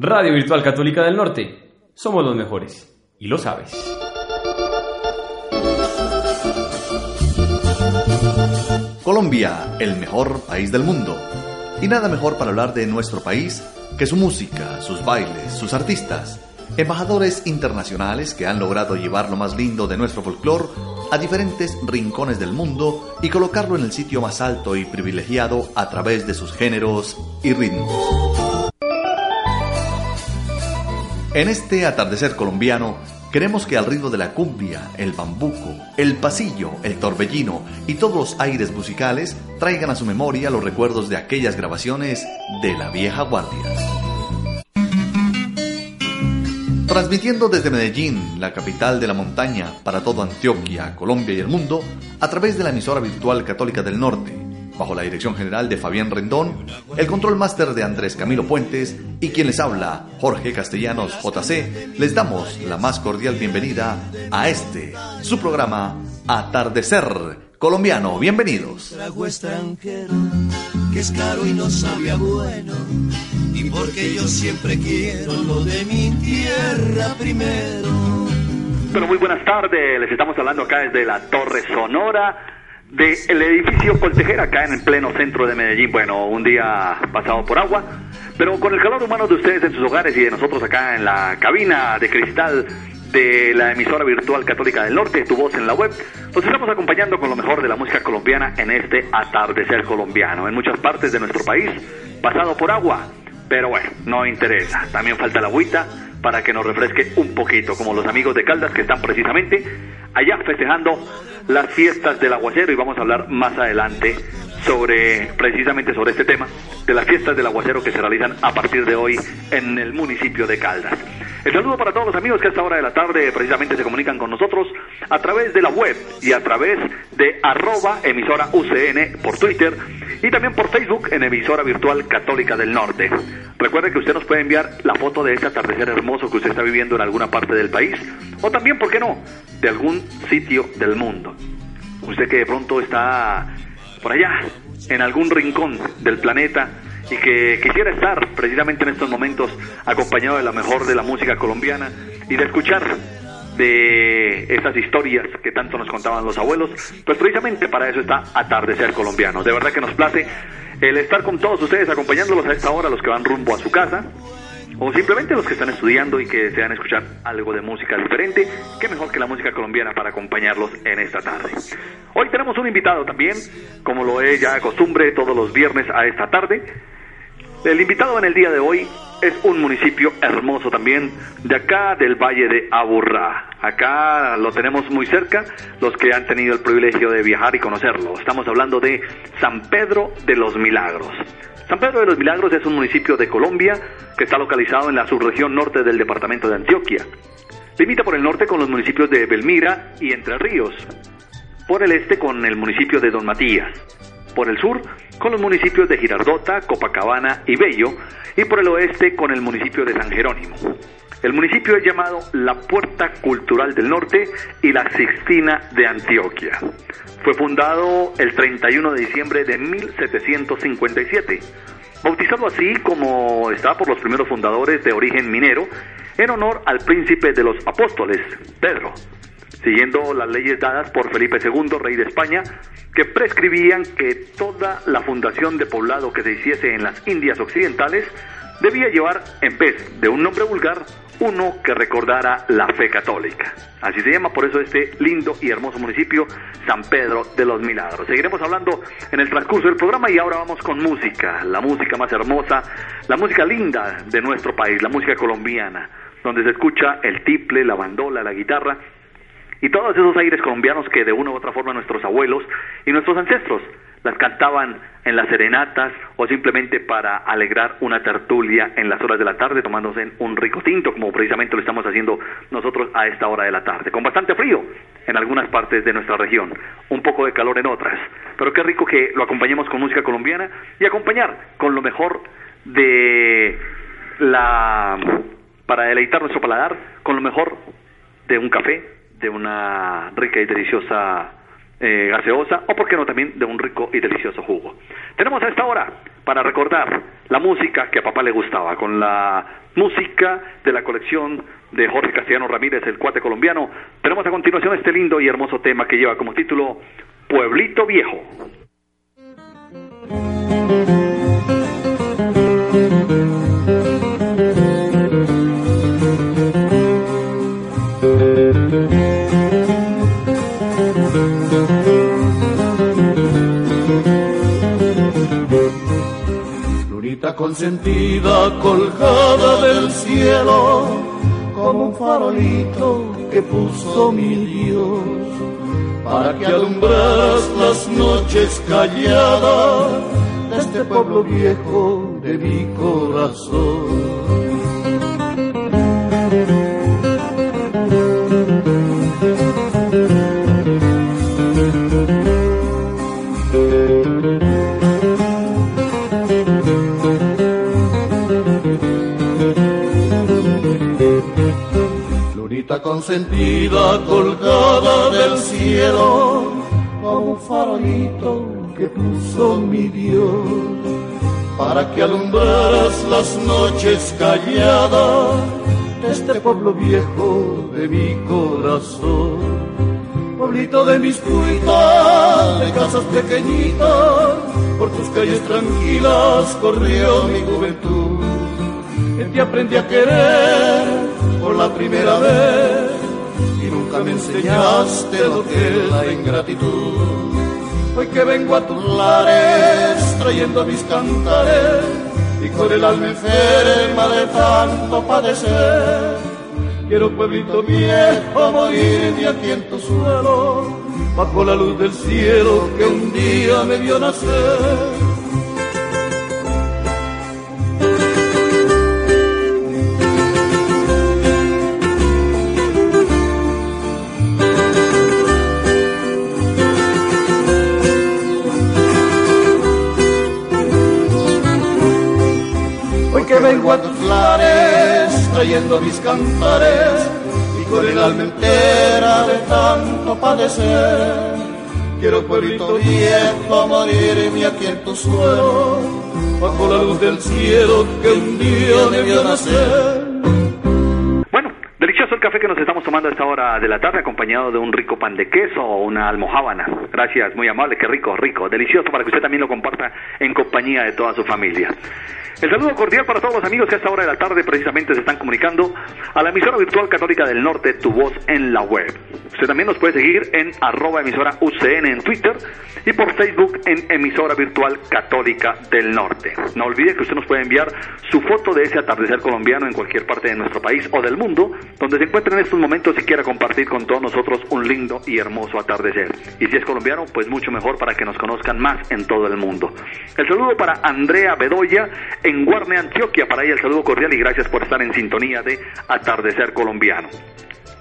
Radio Virtual Católica del Norte. Somos los mejores. Y lo sabes. Colombia, el mejor país del mundo. Y nada mejor para hablar de nuestro país que su música, sus bailes, sus artistas. Embajadores internacionales que han logrado llevar lo más lindo de nuestro folclore a diferentes rincones del mundo y colocarlo en el sitio más alto y privilegiado a través de sus géneros y ritmos. En este atardecer colombiano, queremos que al ritmo de la cumbia, el bambuco, el pasillo, el torbellino y todos los aires musicales traigan a su memoria los recuerdos de aquellas grabaciones de la vieja guardia. Transmitiendo desde Medellín, la capital de la montaña, para toda Antioquia, Colombia y el mundo, a través de la emisora virtual Católica del Norte, bajo la dirección general de Fabián Rendón, el control máster de Andrés Camilo Puentes y quien les habla, Jorge Castellanos JC, les damos la más cordial bienvenida a este, su programa Atardecer Colombiano. Bienvenidos. que es caro y no sabía bueno, y porque yo siempre quiero lo de mi tierra primero. Bueno, muy buenas tardes, les estamos hablando acá desde la Torre Sonora del edificio Coltejera, acá en el pleno centro de Medellín. Bueno, un día pasado por agua, pero con el calor humano de ustedes en sus hogares y de nosotros acá en la cabina de cristal de la emisora virtual católica del norte, tu voz en la web, nos estamos acompañando con lo mejor de la música colombiana en este atardecer colombiano. En muchas partes de nuestro país, pasado por agua, pero bueno, no interesa. También falta la agüita para que nos refresque un poquito, como los amigos de Caldas que están precisamente allá festejando las fiestas del aguacero y vamos a hablar más adelante sobre precisamente sobre este tema de las fiestas del aguacero que se realizan a partir de hoy en el municipio de Caldas. El saludo para todos los amigos que a esta hora de la tarde precisamente se comunican con nosotros a través de la web y a través de arroba emisora UCN por Twitter y también por Facebook en emisora virtual católica del norte. Recuerde que usted nos puede enviar la foto de este atardecer hermoso que usted está viviendo en alguna parte del país o también, ¿por qué no?, de algún sitio del mundo. Usted que de pronto está por allá, en algún rincón del planeta y que quisiera estar precisamente en estos momentos acompañado de la mejor de la música colombiana y de escuchar de esas historias que tanto nos contaban los abuelos, pues precisamente para eso está Atardecer Colombiano. De verdad que nos place el estar con todos ustedes acompañándolos a esta hora, los que van rumbo a su casa, o simplemente los que están estudiando y que desean escuchar algo de música diferente, qué mejor que la música colombiana para acompañarlos en esta tarde. Hoy tenemos un invitado también, como lo es ya costumbre todos los viernes a esta tarde. El invitado en el día de hoy es un municipio hermoso también, de acá del Valle de Aburrá. Acá lo tenemos muy cerca, los que han tenido el privilegio de viajar y conocerlo. Estamos hablando de San Pedro de los Milagros. San Pedro de los Milagros es un municipio de Colombia que está localizado en la subregión norte del departamento de Antioquia. Limita por el norte con los municipios de Belmira y Entre Ríos, por el este con el municipio de Don Matías, por el sur con los municipios de Girardota, Copacabana y Bello, y por el oeste con el municipio de San Jerónimo. El municipio es llamado la Puerta Cultural del Norte y la Sixtina de Antioquia. Fue fundado el 31 de diciembre de 1757, bautizado así como está por los primeros fundadores de origen minero, en honor al príncipe de los apóstoles, Pedro, siguiendo las leyes dadas por Felipe II, rey de España, que prescribían que toda la fundación de poblado que se hiciese en las Indias Occidentales debía llevar, en vez de un nombre vulgar, uno que recordara la fe católica. Así se llama por eso este lindo y hermoso municipio, San Pedro de los Milagros. Seguiremos hablando en el transcurso del programa y ahora vamos con música, la música más hermosa, la música linda de nuestro país, la música colombiana, donde se escucha el tiple, la bandola, la guitarra y todos esos aires colombianos que de una u otra forma nuestros abuelos y nuestros ancestros las cantaban en las serenatas o simplemente para alegrar una tertulia en las horas de la tarde tomándose un rico tinto como precisamente lo estamos haciendo nosotros a esta hora de la tarde con bastante frío en algunas partes de nuestra región un poco de calor en otras. Pero qué rico que lo acompañemos con música colombiana y acompañar con lo mejor de la para deleitar nuestro paladar con lo mejor de un café de una rica y deliciosa eh, gaseosa o, por qué no, también de un rico y delicioso jugo. Tenemos a esta hora para recordar la música que a papá le gustaba, con la música de la colección de Jorge Castellano Ramírez, el cuate colombiano. Tenemos a continuación este lindo y hermoso tema que lleva como título Pueblito Viejo. Consentida colgada del cielo, como un farolito que puso mi Dios, para que alumbras las noches calladas de este pueblo viejo de mi corazón. Consentida colgada del cielo, como un farolito que puso mi Dios, para que alumbraras las noches calladas de este pueblo viejo de mi corazón. Pueblito de mis cuitas, de casas pequeñitas, por tus calles tranquilas corrió mi juventud. En ti aprendí a querer por la primera vez me enseñaste lo que es la ingratitud. Hoy que vengo a tus lares trayendo mis cantares y con el alma enferma de tanto padecer. Quiero pueblito viejo morirme aquí en tu suelo, bajo la luz del cielo que un día me vio nacer. Trayendo mis cantares y con el alma entera de tanto padecer. Quiero pueblito viejo morirme aquí en tu suelo, bajo la luz del cielo que un día vio nacer. Bueno, delicioso el café que nos estamos tomando a esta hora de la tarde, acompañado de un rico pan de queso o una almohábana. Gracias, muy amable, qué rico, rico, delicioso para que usted también lo comparta en compañía de toda su familia. El saludo cordial para todos los amigos que a esta hora de la tarde precisamente se están comunicando a la emisora virtual católica del norte, tu voz en la web. Usted también nos puede seguir en arroba emisora UCN en Twitter y por Facebook en emisora virtual católica del norte. No olvide que usted nos puede enviar su foto de ese atardecer colombiano en cualquier parte de nuestro país o del mundo, donde se encuentre en estos momentos y quiera compartir con todos nosotros un lindo y hermoso atardecer. Y si es colombiano, pues mucho mejor para que nos conozcan más en todo el mundo. El saludo para Andrea Bedoya en Guarne, Antioquia. Para ella el saludo cordial y gracias por estar en sintonía de Atardecer Colombiano.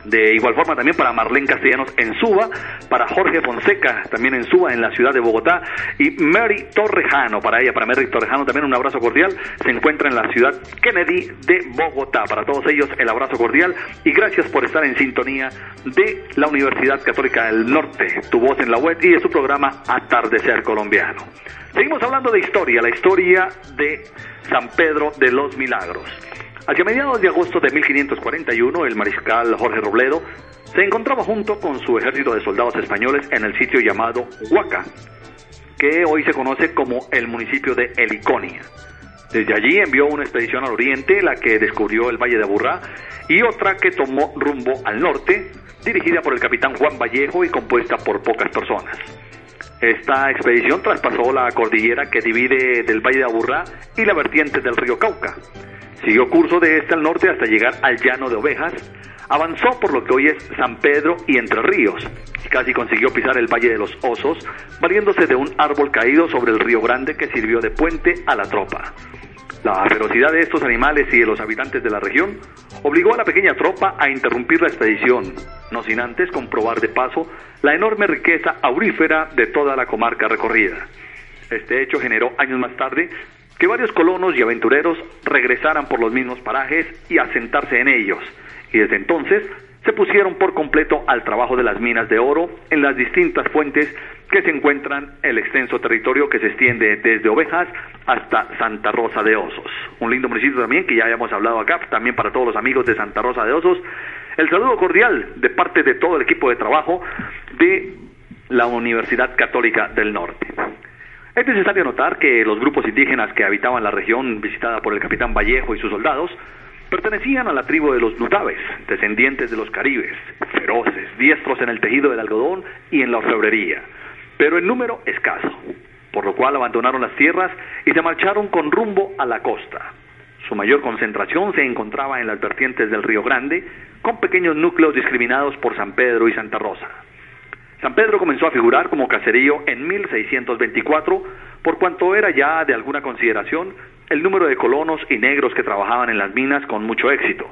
De igual forma también para Marlene Castellanos en Suba, para Jorge Fonseca también en Suba, en la ciudad de Bogotá, y Mary Torrejano, para ella, para Mary Torrejano también un abrazo cordial, se encuentra en la ciudad Kennedy de Bogotá. Para todos ellos el abrazo cordial y gracias por estar en sintonía de la Universidad Católica del Norte, tu voz en la web y de su programa Atardecer Colombiano. Seguimos hablando de historia, la historia de San Pedro de los Milagros. Hacia mediados de agosto de 1541, el mariscal Jorge Robledo se encontraba junto con su ejército de soldados españoles en el sitio llamado Huaca, que hoy se conoce como el municipio de Heliconia. Desde allí envió una expedición al oriente, la que descubrió el Valle de Aburrá, y otra que tomó rumbo al norte, dirigida por el capitán Juan Vallejo y compuesta por pocas personas. Esta expedición traspasó la cordillera que divide del Valle de Aburrá y la vertiente del río Cauca. Siguió curso de este al norte hasta llegar al llano de Ovejas, avanzó por lo que hoy es San Pedro y Entre Ríos, casi consiguió pisar el Valle de los Osos, valiéndose de un árbol caído sobre el río Grande que sirvió de puente a la tropa. La ferocidad de estos animales y de los habitantes de la región obligó a la pequeña tropa a interrumpir la expedición, no sin antes comprobar de paso la enorme riqueza aurífera de toda la comarca recorrida. Este hecho generó años más tarde que varios colonos y aventureros regresaran por los mismos parajes y asentarse en ellos, y desde entonces se pusieron por completo al trabajo de las minas de oro en las distintas fuentes que se encuentran en el extenso territorio que se extiende desde Ovejas hasta Santa Rosa de Osos. Un lindo municipio también que ya habíamos hablado acá, también para todos los amigos de Santa Rosa de Osos. El saludo cordial de parte de todo el equipo de trabajo de la Universidad Católica del Norte. Es necesario notar que los grupos indígenas que habitaban la región visitada por el capitán Vallejo y sus soldados pertenecían a la tribu de los Nutaves, descendientes de los caribes, feroces, diestros en el tejido del algodón y en la orfebrería, pero en número escaso, por lo cual abandonaron las tierras y se marcharon con rumbo a la costa. Su mayor concentración se encontraba en las vertientes del Río Grande, con pequeños núcleos discriminados por San Pedro y Santa Rosa. San Pedro comenzó a figurar como caserío en 1624, por cuanto era ya de alguna consideración el número de colonos y negros que trabajaban en las minas con mucho éxito.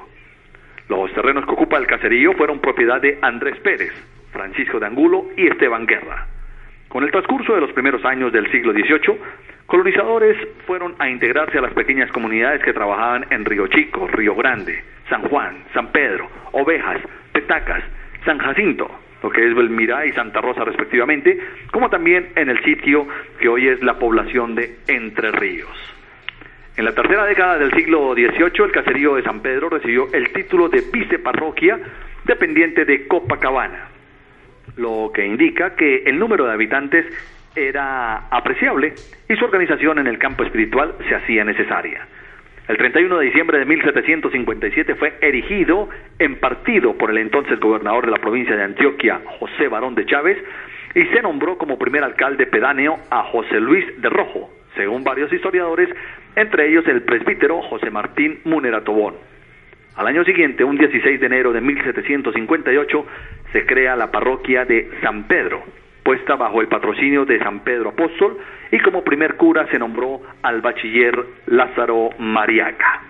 Los terrenos que ocupa el caserío fueron propiedad de Andrés Pérez, Francisco de Angulo y Esteban Guerra. Con el transcurso de los primeros años del siglo XVIII, colonizadores fueron a integrarse a las pequeñas comunidades que trabajaban en Río Chico, Río Grande, San Juan, San Pedro, Ovejas, Petacas, San Jacinto, lo que es Belmira y Santa Rosa respectivamente, como también en el sitio que hoy es la población de Entre Ríos. En la tercera década del siglo XVIII, el caserío de San Pedro recibió el título de viceparroquia dependiente de Copacabana, lo que indica que el número de habitantes era apreciable y su organización en el campo espiritual se hacía necesaria. El 31 de diciembre de 1757 fue erigido en partido por el entonces gobernador de la provincia de Antioquia, José Barón de Chávez, y se nombró como primer alcalde pedáneo a José Luis de Rojo, según varios historiadores, entre ellos el presbítero José Martín Munera Tobón. Al año siguiente, un 16 de enero de 1758, se crea la parroquia de San Pedro, puesta bajo el patrocinio de San Pedro Apóstol, y como primer cura se nombró al bachiller Lázaro Mariaca.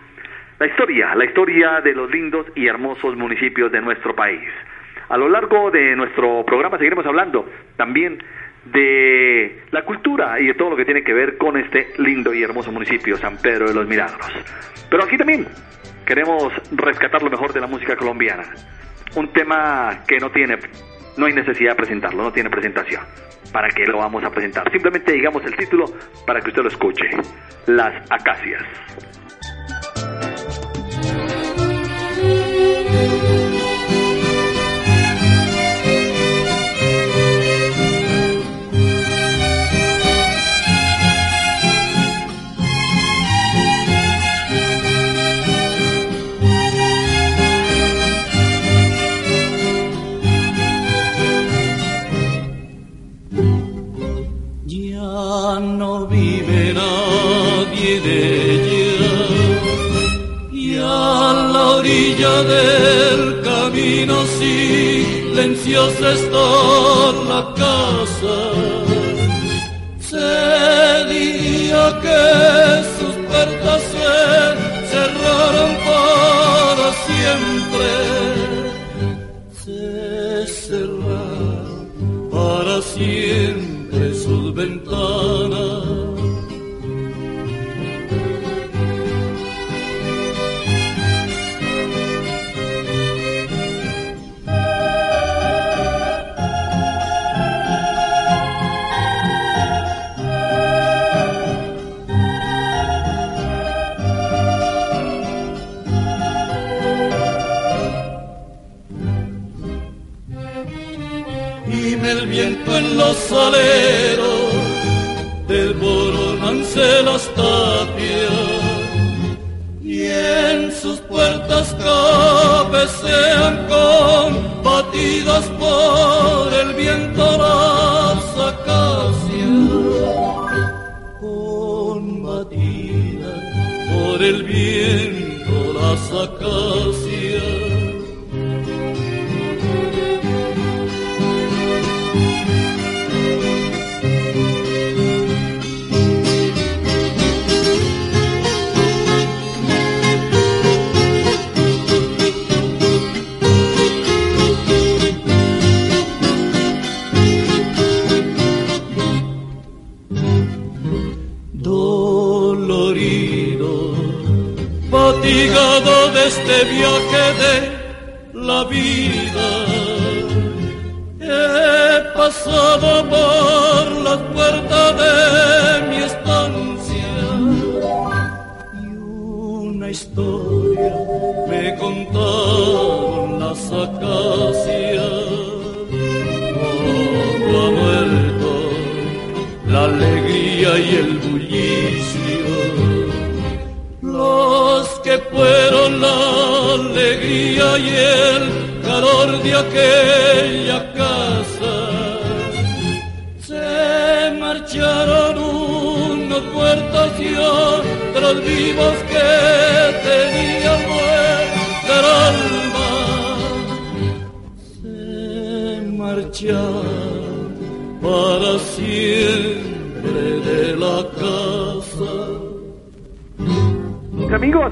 La historia, la historia de los lindos y hermosos municipios de nuestro país. A lo largo de nuestro programa seguiremos hablando también de la cultura y de todo lo que tiene que ver con este lindo y hermoso municipio, San Pedro de los Milagros. Pero aquí también queremos rescatar lo mejor de la música colombiana. Un tema que no tiene, no hay necesidad de presentarlo, no tiene presentación. ¿Para qué lo vamos a presentar? Simplemente digamos el título para que usted lo escuche. Las acacias. Está este viaje de la vida. He pasado por y el calor de aquella casa. Se marcharon unos muertos y otros vivos que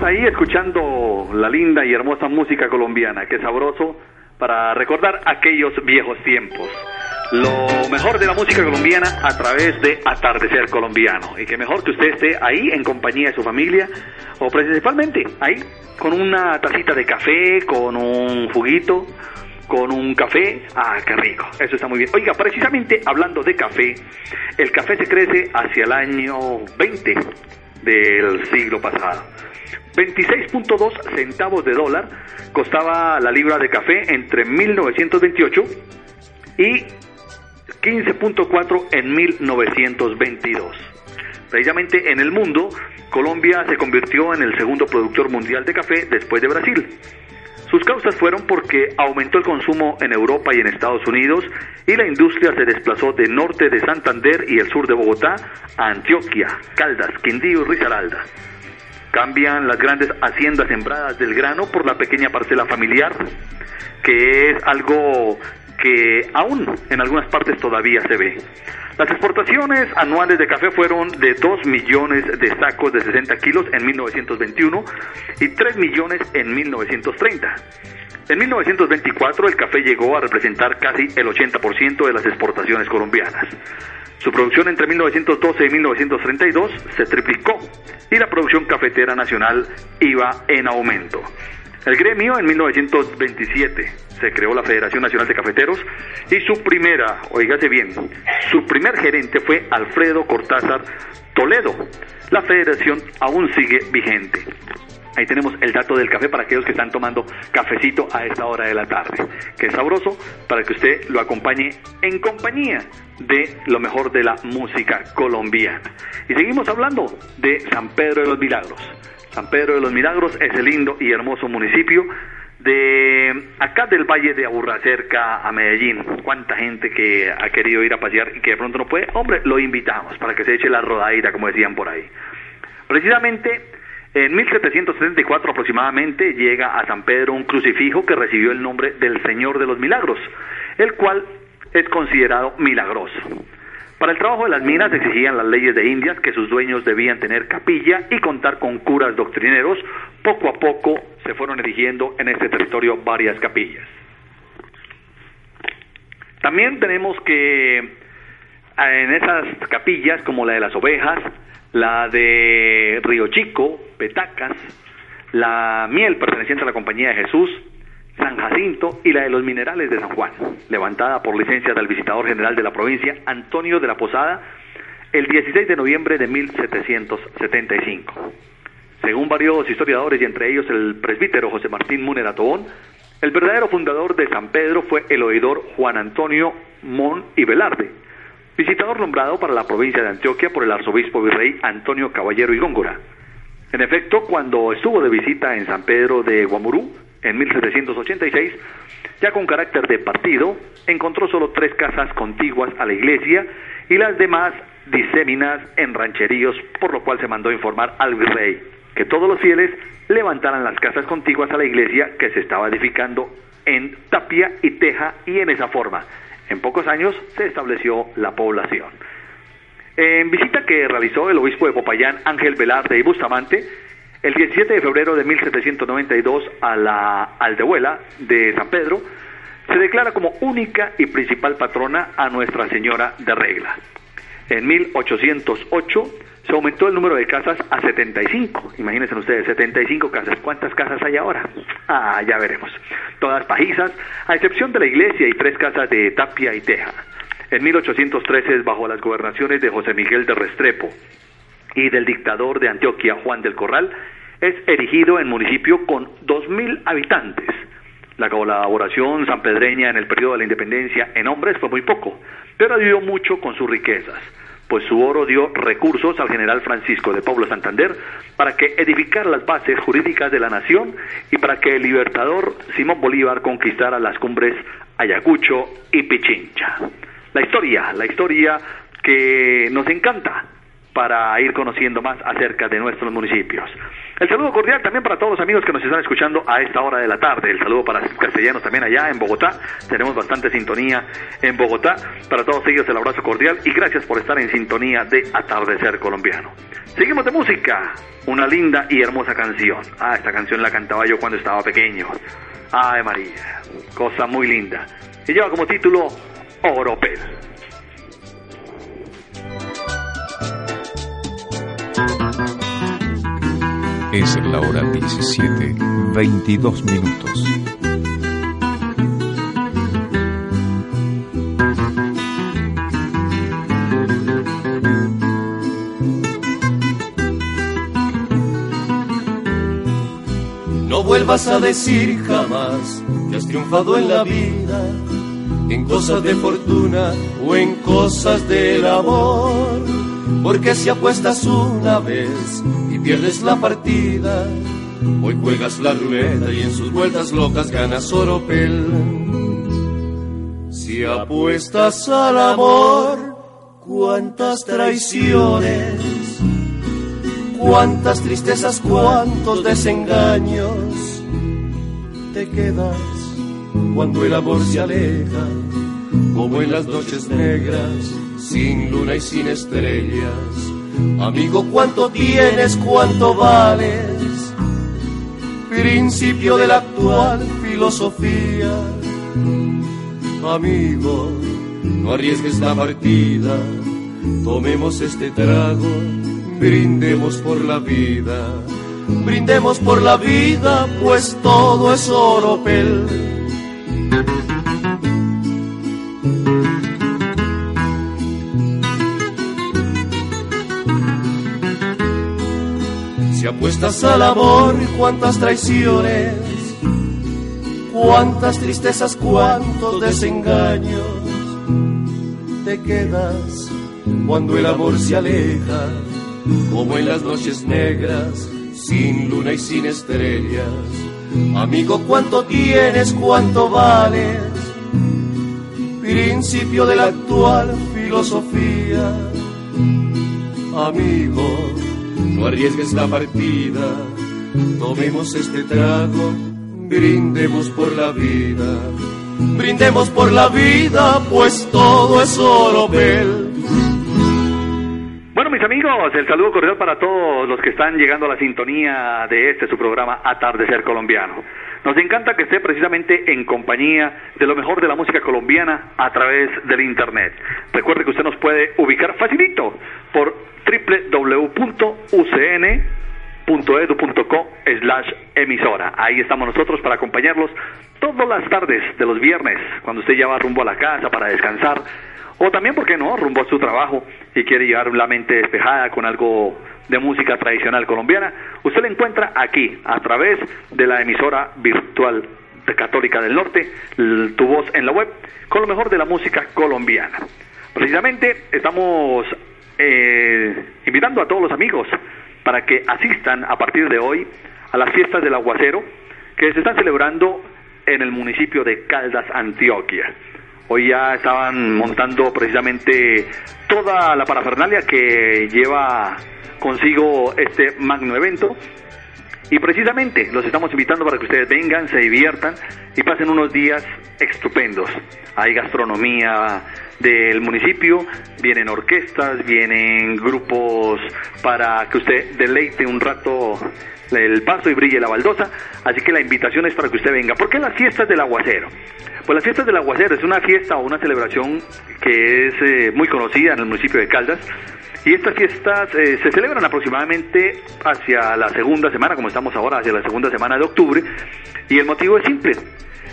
ahí escuchando la linda y hermosa música colombiana, qué sabroso para recordar aquellos viejos tiempos. Lo mejor de la música colombiana a través de Atardecer Colombiano. Y que mejor que usted esté ahí en compañía de su familia o principalmente ahí con una tacita de café, con un juguito, con un café. Ah, qué rico. Eso está muy bien. Oiga, precisamente hablando de café, el café se crece hacia el año 20 del siglo pasado. 26.2 centavos de dólar costaba la libra de café entre 1928 y 15.4 en 1922. Precisamente en el mundo, Colombia se convirtió en el segundo productor mundial de café después de Brasil. Sus causas fueron porque aumentó el consumo en Europa y en Estados Unidos y la industria se desplazó de norte de Santander y el sur de Bogotá a Antioquia, Caldas, Quindío y Risaralda. Cambian las grandes haciendas sembradas del grano por la pequeña parcela familiar, que es algo que aún en algunas partes todavía se ve. Las exportaciones anuales de café fueron de 2 millones de sacos de 60 kilos en 1921 y 3 millones en 1930. En 1924 el café llegó a representar casi el 80% de las exportaciones colombianas. Su producción entre 1912 y 1932 se triplicó y la producción cafetera nacional iba en aumento. El gremio en 1927 se creó la Federación Nacional de Cafeteros y su primera, oígase bien, su primer gerente fue Alfredo Cortázar Toledo. La federación aún sigue vigente. Ahí tenemos el dato del café para aquellos que están tomando cafecito a esta hora de la tarde. Que es sabroso para que usted lo acompañe en compañía de lo mejor de la música colombiana. Y seguimos hablando de San Pedro de los Milagros. San Pedro de los Milagros es el lindo y hermoso municipio de acá del Valle de Aburrá, cerca a Medellín. Cuánta gente que ha querido ir a pasear y que de pronto no puede. Hombre, lo invitamos para que se eche la rodadita, como decían por ahí. Precisamente en 1774 aproximadamente llega a San Pedro un crucifijo que recibió el nombre del Señor de los Milagros, el cual es considerado milagroso. Para el trabajo de las minas exigían las leyes de Indias que sus dueños debían tener capilla y contar con curas doctrineros. Poco a poco se fueron erigiendo en este territorio varias capillas. También tenemos que en esas capillas, como la de las ovejas, la de Río Chico, Petacas, la miel perteneciente a la Compañía de Jesús, San Jacinto y la de los minerales de San Juan, levantada por licencia del visitador general de la provincia, Antonio de la Posada, el 16 de noviembre de 1775. Según varios historiadores y entre ellos el presbítero José Martín Múnera Tobón, el verdadero fundador de San Pedro fue el oidor Juan Antonio Mon y Velarde, visitador nombrado para la provincia de Antioquia por el arzobispo virrey Antonio Caballero y Góngora. En efecto, cuando estuvo de visita en San Pedro de Guamurú, en 1786, ya con carácter de partido, encontró solo tres casas contiguas a la iglesia y las demás diséminas en rancheríos, por lo cual se mandó informar al virrey que todos los fieles levantaran las casas contiguas a la iglesia que se estaba edificando en tapia y teja y en esa forma. En pocos años se estableció la población. En visita que realizó el obispo de Popayán, Ángel Velarde y Bustamante, el 17 de febrero de 1792 a la aldehuela de San Pedro, se declara como única y principal patrona a Nuestra Señora de Regla. En 1808 se aumentó el número de casas a 75. Imagínense ustedes, 75 casas. ¿Cuántas casas hay ahora? Ah, ya veremos. todas pajizas, a excepción de la iglesia y tres casas de tapia y teja. En 1813, bajo las gobernaciones de José Miguel de Restrepo y del dictador de Antioquia, Juan del Corral, es erigido en municipio con 2.000 habitantes. La colaboración sanpedreña en el periodo de la independencia en hombres fue muy poco, pero ayudó mucho con sus riquezas, pues su oro dio recursos al general Francisco de Pablo Santander para que edificara las bases jurídicas de la nación y para que el libertador Simón Bolívar conquistara las cumbres Ayacucho y Pichincha. La historia, la historia que nos encanta para ir conociendo más acerca de nuestros municipios. El saludo cordial también para todos los amigos que nos están escuchando a esta hora de la tarde. El saludo para castellanos también allá en Bogotá. Tenemos bastante sintonía en Bogotá. Para todos ellos el abrazo cordial y gracias por estar en sintonía de Atardecer Colombiano. Seguimos de música. Una linda y hermosa canción. Ah, esta canción la cantaba yo cuando estaba pequeño. Ay María, cosa muy linda. Y lleva como título Oropel. Es la hora 17, 22 minutos. No vuelvas a decir jamás que has triunfado en la vida, en cosas de fortuna o en cosas del amor. Porque si apuestas una vez y pierdes la partida, hoy juegas la rueda y en sus vueltas locas ganas oropel. Si apuestas al amor, cuántas traiciones, cuántas tristezas, cuántos desengaños te quedas cuando el amor se aleja, como en las noches negras, sin luna y sin estrellas. Amigo, ¿cuánto tienes? ¿Cuánto vales? Principio de la actual filosofía. Amigo, no arriesgues la partida, tomemos este trago, brindemos por la vida. Brindemos por la vida, pues todo es oropel. Si apuestas al amor, cuántas traiciones, cuántas tristezas, cuántos desengaños te quedas cuando el amor se aleja, como en las noches negras, sin luna y sin estrellas. Amigo, ¿cuánto tienes? ¿Cuánto vales? Principio de la actual filosofía. Amigo, no arriesgues la partida, tomemos este trago, brindemos por la vida, brindemos por la vida, pues todo es oropel. Bueno, mis amigos, el saludo cordial para todos los que están llegando a la sintonía de este su programa Atardecer Colombiano. Nos encanta que esté precisamente en compañía de lo mejor de la música colombiana a través del internet. Recuerde que usted nos puede ubicar facilito por www.ucn.edu.co slash emisora. Ahí estamos nosotros para acompañarlos todas las tardes de los viernes, cuando usted ya va rumbo a la casa para descansar, o también, ¿por qué no?, rumbo a su trabajo y quiere llevar la mente despejada con algo de música tradicional colombiana, usted la encuentra aquí, a través de la emisora virtual de Católica del Norte, tu voz en la web, con lo mejor de la música colombiana. Precisamente estamos eh, invitando a todos los amigos para que asistan a partir de hoy a las fiestas del aguacero que se están celebrando en el municipio de Caldas, Antioquia. Hoy ya estaban montando precisamente toda la parafernalia que lleva consigo este magno evento. Y precisamente los estamos invitando para que ustedes vengan, se diviertan y pasen unos días estupendos. Hay gastronomía del municipio, vienen orquestas, vienen grupos para que usted deleite un rato el paso y brille la baldosa. Así que la invitación es para que usted venga. ¿Por qué las fiestas del aguacero? Pues las fiestas del aguacero es una fiesta o una celebración que es eh, muy conocida en el municipio de Caldas. Y estas fiestas eh, se celebran aproximadamente hacia la segunda semana, como estamos ahora, hacia la segunda semana de octubre. Y el motivo es simple.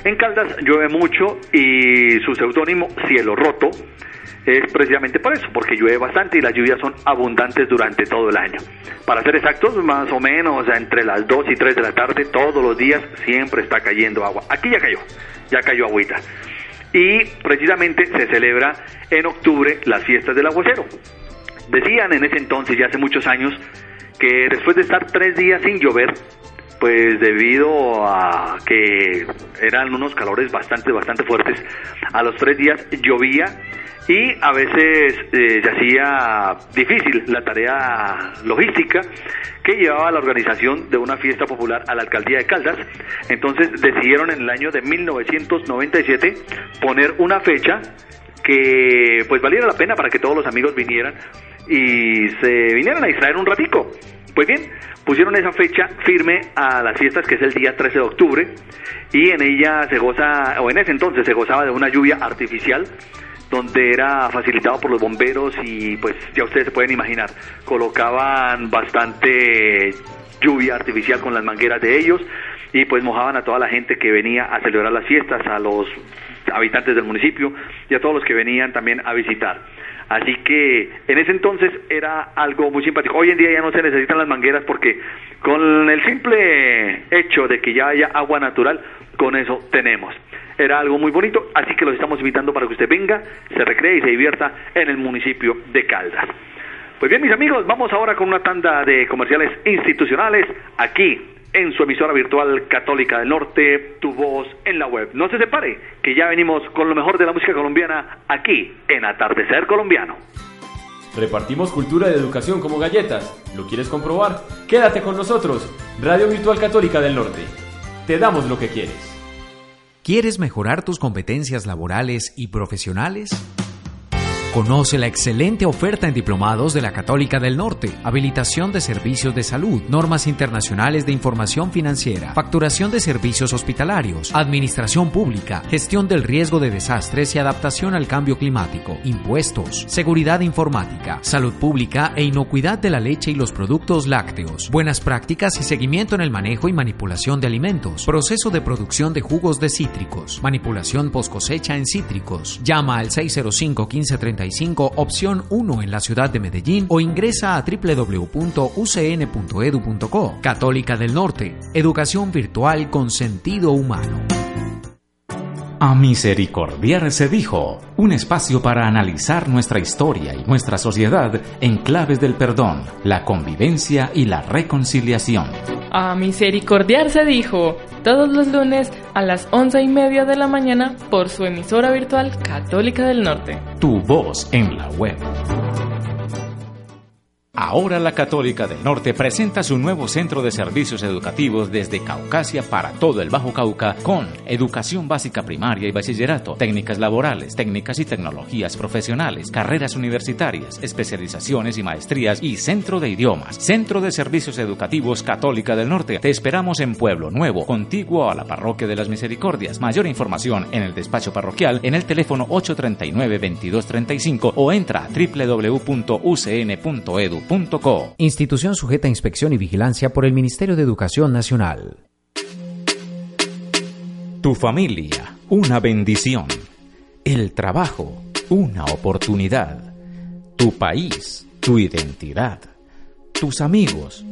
En Caldas llueve mucho y su seudónimo Cielo Roto es precisamente por eso, porque llueve bastante y las lluvias son abundantes durante todo el año. Para ser exactos, más o menos entre las 2 y 3 de la tarde, todos los días siempre está cayendo agua. Aquí ya cayó, ya cayó agüita. Y precisamente se celebra en octubre las fiestas del aguacero. Decían en ese entonces, ya hace muchos años, que después de estar tres días sin llover, pues debido a que eran unos calores bastante, bastante fuertes, a los tres días llovía y a veces eh, se hacía difícil la tarea logística que llevaba la organización de una fiesta popular a la alcaldía de Caldas. Entonces decidieron en el año de 1997 poner una fecha que pues valiera la pena para que todos los amigos vinieran y se vinieran a distraer un ratico. Pues bien, pusieron esa fecha firme a las fiestas que es el día 13 de octubre y en ella se goza, o en ese entonces se gozaba de una lluvia artificial donde era facilitado por los bomberos y pues ya ustedes se pueden imaginar, colocaban bastante lluvia artificial con las mangueras de ellos y pues mojaban a toda la gente que venía a celebrar las fiestas, a los habitantes del municipio y a todos los que venían también a visitar. Así que en ese entonces era algo muy simpático. Hoy en día ya no se necesitan las mangueras porque con el simple hecho de que ya haya agua natural, con eso tenemos. Era algo muy bonito, así que los estamos invitando para que usted venga, se recree y se divierta en el municipio de Caldas. Pues bien, mis amigos, vamos ahora con una tanda de comerciales institucionales aquí en su emisora virtual Católica del Norte, tu voz en la web. No se separe, que ya venimos con lo mejor de la música colombiana aquí en Atardecer Colombiano. Repartimos cultura y educación como galletas. ¿Lo quieres comprobar? Quédate con nosotros. Radio Virtual Católica del Norte. Te damos lo que quieres. ¿Quieres mejorar tus competencias laborales y profesionales? Conoce la excelente oferta en diplomados de la Católica del Norte, habilitación de servicios de salud, normas internacionales de información financiera, facturación de servicios hospitalarios, administración pública, gestión del riesgo de desastres y adaptación al cambio climático, impuestos, seguridad informática, salud pública e inocuidad de la leche y los productos lácteos, buenas prácticas y seguimiento en el manejo y manipulación de alimentos, proceso de producción de jugos de cítricos, manipulación post cosecha en cítricos. Llama al 605 1530 opción 1 en la ciudad de Medellín o ingresa a www.ucn.edu.co. Católica del Norte, educación virtual con sentido humano. A misericordiar se dijo, un espacio para analizar nuestra historia y nuestra sociedad en claves del perdón, la convivencia y la reconciliación. A misericordiar se dijo, todos los lunes a las once y media de la mañana por su emisora virtual Católica del Norte. Tu voz en la web. Ahora la Católica del Norte presenta su nuevo centro de servicios educativos desde Caucasia para todo el Bajo Cauca con educación básica primaria y bachillerato, técnicas laborales, técnicas y tecnologías profesionales, carreras universitarias, especializaciones y maestrías y centro de idiomas. Centro de Servicios Educativos Católica del Norte. Te esperamos en Pueblo Nuevo, contiguo a la Parroquia de las Misericordias. Mayor información en el despacho parroquial en el teléfono 839-2235 o entra a www.ucn.edu Institución sujeta a inspección y vigilancia por el Ministerio de Educación Nacional. Tu familia, una bendición. El trabajo, una oportunidad. Tu país, tu identidad. Tus amigos,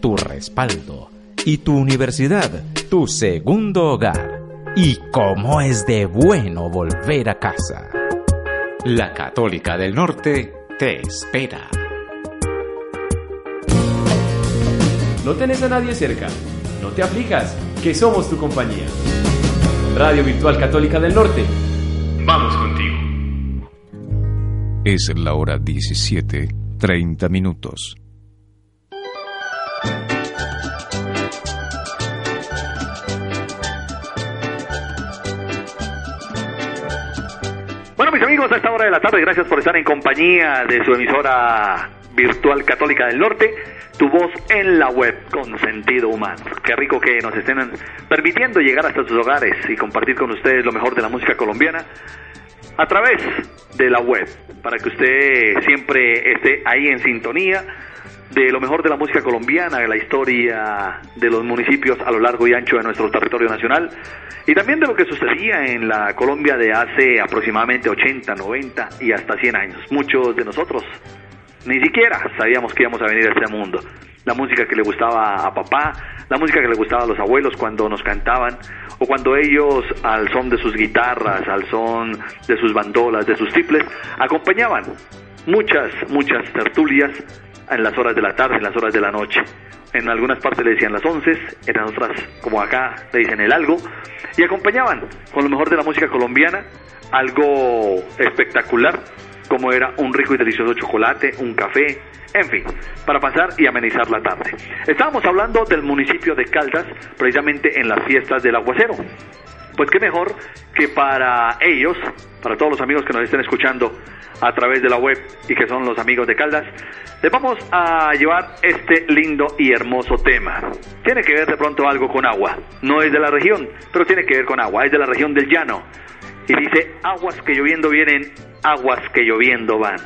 tu respaldo. Y tu universidad, tu segundo hogar. Y cómo es de bueno volver a casa. La Católica del Norte te espera. No tenés a nadie cerca. No te aflijas, que somos tu compañía. Radio Virtual Católica del Norte. Vamos contigo. Es la hora 17, 30 minutos. Bueno, mis amigos, a esta hora de la tarde, gracias por estar en compañía de su emisora virtual católica del norte, tu voz en la web con sentido humano. Qué rico que nos estén permitiendo llegar hasta sus hogares y compartir con ustedes lo mejor de la música colombiana a través de la web, para que usted siempre esté ahí en sintonía de lo mejor de la música colombiana, de la historia de los municipios a lo largo y ancho de nuestro territorio nacional y también de lo que sucedía en la Colombia de hace aproximadamente 80, 90 y hasta 100 años. Muchos de nosotros ni siquiera sabíamos que íbamos a venir a este mundo. La música que le gustaba a papá, la música que le gustaba a los abuelos cuando nos cantaban, o cuando ellos, al son de sus guitarras, al son de sus bandolas, de sus triples, acompañaban muchas, muchas tertulias en las horas de la tarde, en las horas de la noche. En algunas partes le decían las once, en otras, como acá, le dicen el algo, y acompañaban con lo mejor de la música colombiana, algo espectacular, como era un rico y delicioso chocolate, un café, en fin, para pasar y amenizar la tarde. Estábamos hablando del municipio de Caldas, precisamente en las fiestas del aguacero. Pues qué mejor que para ellos, para todos los amigos que nos estén escuchando a través de la web y que son los amigos de Caldas, les vamos a llevar este lindo y hermoso tema. Tiene que ver de pronto algo con agua. No es de la región, pero tiene que ver con agua. Es de la región del llano. Y dice, aguas que lloviendo vienen, aguas que lloviendo van.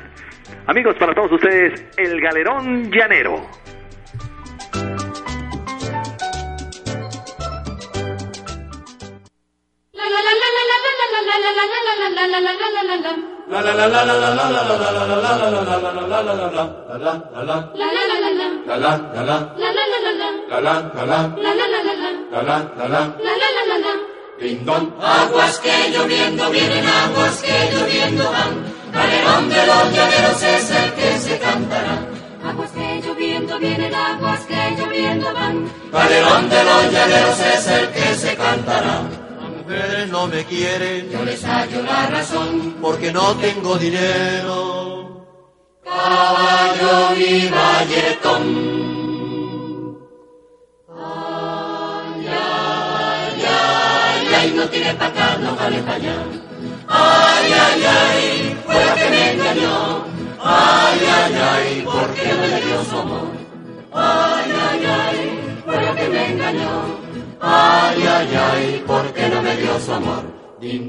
Amigos, para todos ustedes, el galerón llanero. Aguas que lloviendo vienen, aguas que lloviendo van. Galerón de los llaneros es el que se cantará. Aguas que lloviendo vienen, aguas que lloviendo van. Galerón de los llaneros es el que se cantará. Las mujeres no me quieren, yo les hallo la razón, porque no tengo dinero. Caballo y valletón. Ay, no tiene pa' acá, no vale pa' allá. Ay, ay, ay, fue la que me engañó. Ay, ay, ay, ¿por qué no le dio su amor? Ay, ay, ay, fue la que me engañó. Ay, ay, ay, ¿por qué no me dio su amor? Ding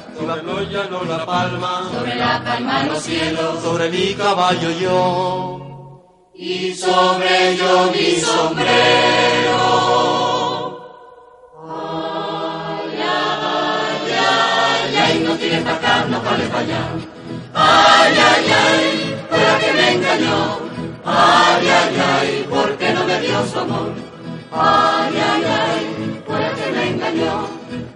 Sobre los llanos la palma, sobre la palma los cielos, sobre mi caballo yo, y sobre yo mi sombrero. Ay, ay, ay, ay, no tiene pa' acá, no vale pa' allá. Ay, ay, ay, fue la que me engañó. Ay, ay, ay, ¿por qué no me dio su amor? Ay, ay, ay, fue la que me engañó.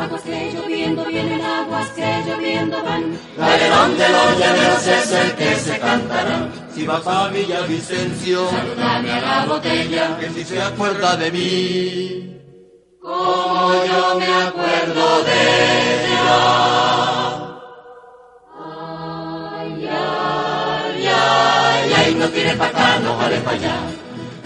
Aguas que lloviendo vienen, aguas que lloviendo van. Galerón de los llaneros es el que se cantará. Si vas a Villavicencio, Saludame a la botella. que si se acuerda de mí, como yo me acuerdo de ella. Ay, ay, Ay, ay, no tiene pa' acá, no vale pa' allá.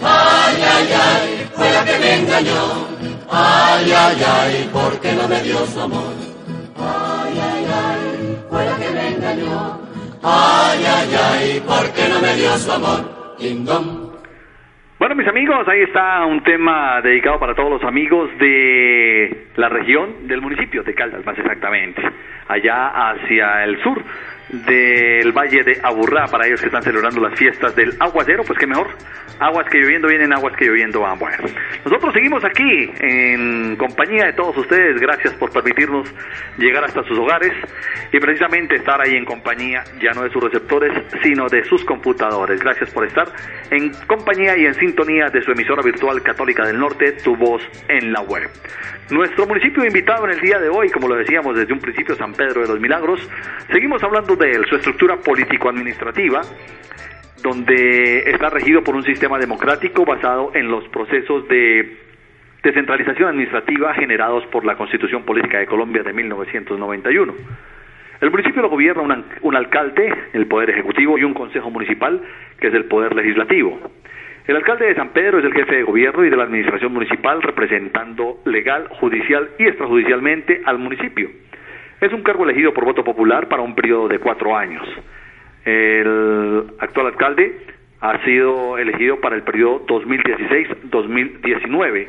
Ay, ay, ay, fue la que me engañó. Ay, ay, ay, ¿por qué no me dio su amor? Ay, ay, ay, fue la que me engañó. Ay, ay, ay, ¿por qué no me dio su amor? Ding dong. Bueno, mis amigos, ahí está un tema dedicado para todos los amigos de la región, del municipio de Caldas, más exactamente, allá hacia el sur. Del Valle de Aburrá, para ellos que están celebrando las fiestas del aguacero, pues qué mejor, aguas que lloviendo vienen, aguas que lloviendo van. Bueno, nosotros seguimos aquí en compañía de todos ustedes, gracias por permitirnos llegar hasta sus hogares y precisamente estar ahí en compañía ya no de sus receptores, sino de sus computadores. Gracias por estar en compañía y en sintonía de su emisora virtual Católica del Norte, tu voz en la web. Nuestro municipio invitado en el día de hoy, como lo decíamos desde un principio, San Pedro de los Milagros, seguimos hablando de su estructura político-administrativa, donde está regido por un sistema democrático basado en los procesos de descentralización administrativa generados por la Constitución Política de Colombia de 1991. El municipio lo gobierna un, un, alcalde, el Poder Ejecutivo, y un Consejo Municipal, que es el Poder Legislativo. El alcalde de San Pedro es el jefe de gobierno y de la administración municipal, representando legal, judicial y extrajudicialmente al municipio. Es un cargo elegido por voto popular para un periodo de cuatro años. El actual alcalde ha sido elegido para el periodo 2016-2019.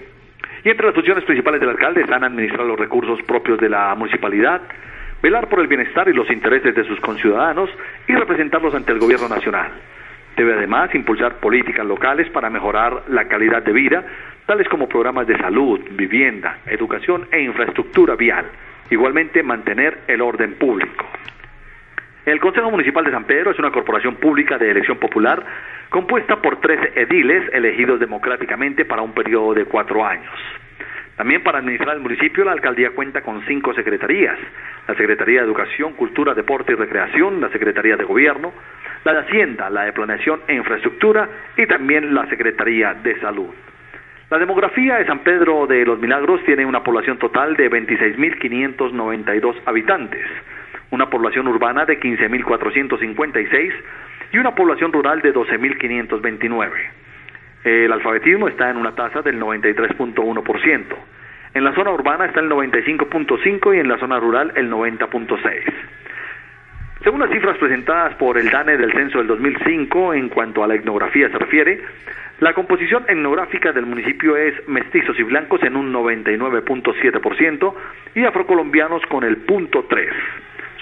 Y entre las funciones principales del alcalde están administrar los recursos propios de la municipalidad, velar por el bienestar y los intereses de sus conciudadanos y representarlos ante el gobierno nacional. Debe además impulsar políticas locales para mejorar la calidad de vida, tales como programas de salud, vivienda, educación e infraestructura vial. Igualmente mantener el orden público. El Consejo Municipal de San Pedro es una corporación pública de elección popular compuesta por 13 ediles elegidos democráticamente para un periodo de cuatro años. También para administrar el municipio, la alcaldía cuenta con cinco secretarías. La Secretaría de Educación, Cultura, Deporte y Recreación, la Secretaría de Gobierno, la de Hacienda, la de Planeación e Infraestructura y también la Secretaría de Salud. La demografía de San Pedro de los Milagros tiene una población total de 26.592 habitantes, una población urbana de 15.456 y una población rural de 12.529. El alfabetismo está en una tasa del 93.1%. En la zona urbana está el 95.5 y en la zona rural el 90.6. Según las cifras presentadas por el DANE del censo del 2005 en cuanto a la etnografía se refiere, la composición etnográfica del municipio es mestizos y blancos en un 99.7% y afrocolombianos con el punto 3.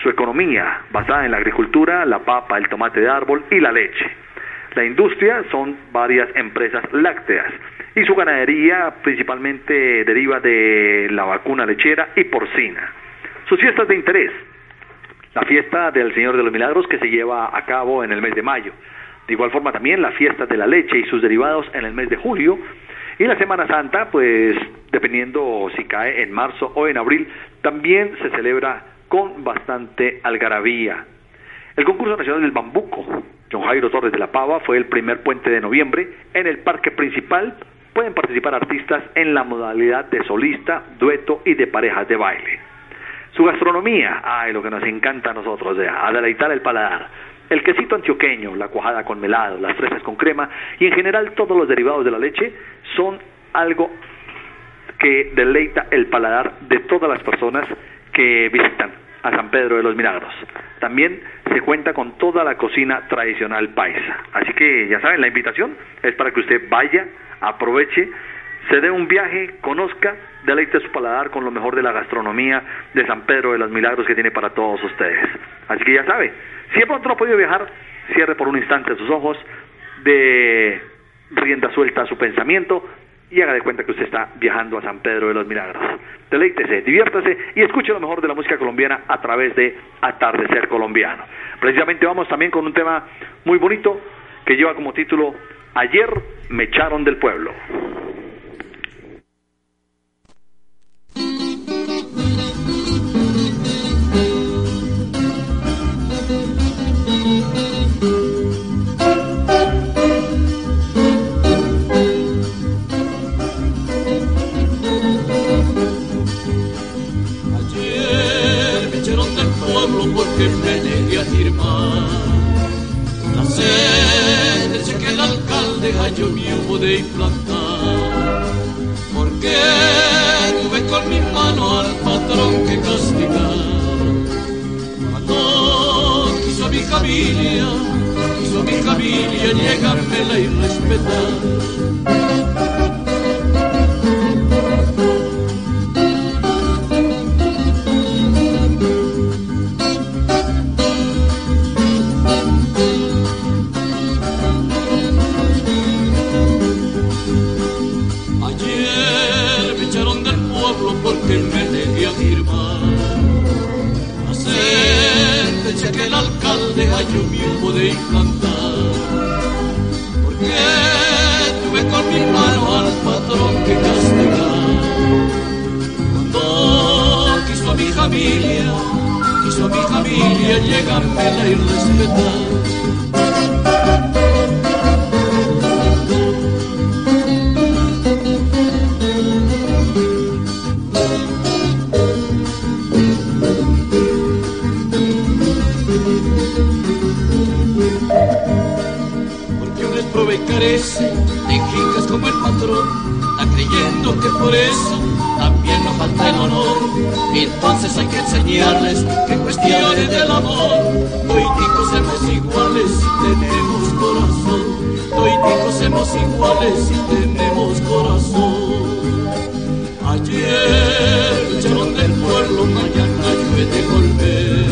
Su economía, basada en la agricultura, la papa, el tomate de árbol y la leche. La industria son varias empresas lácteas y su ganadería principalmente deriva de la vacuna lechera y porcina. Sus fiestas de interés. La fiesta del Señor de los Milagros que se lleva a cabo en el mes de mayo. De igual forma también la fiesta de la leche y sus derivados en el mes de julio. Y la Semana Santa, pues dependiendo si cae en marzo o en abril, también se celebra con bastante algarabía. El concurso nacional del bambuco, John Jairo Torres de la Pava, fue el primer puente de noviembre. En el parque principal pueden participar artistas en la modalidad de solista, dueto y de parejas de baile. Su gastronomía, ay, lo que nos encanta a nosotros, a deleitar el paladar. El quesito antioqueño, la cuajada con melado, las fresas con crema y en general todos los derivados de la leche son algo que deleita el paladar de todas las personas que visitan a San Pedro de los Milagros. También se cuenta con toda la cocina tradicional paisa. Así que ya saben, la invitación es para que usted vaya, aproveche, se dé un viaje, conozca, deleite su paladar con lo mejor de la gastronomía de San Pedro de los Milagros que tiene para todos ustedes. Así que ya sabe, si de pronto no ha podido viajar, cierre por un instante sus ojos, de rienda suelta su pensamiento y haga de cuenta que usted está viajando a San Pedro de los Milagros. Deleítese, diviértase y escuche lo mejor de la música colombiana a través de Atardecer Colombiano. Precisamente vamos también con un tema muy bonito que lleva como título Ayer me echaron del pueblo. Mi hubo de implantar. Porque tuve con mi mano al patrón que castigar. Cuando quiso a mi familia, quiso a mi familia llegármela y respetar. Llegarme a irrespetar. Porque un desprove carece de jincas como el patrón, creyendo que por eso falta el honor. Entonces hay que enseñarles que en cuestiones del amor, toiticos somos iguales si tenemos corazón. Toiticos somos iguales si tenemos corazón. Ayer me echaron del pueblo, mañana llueve de volver.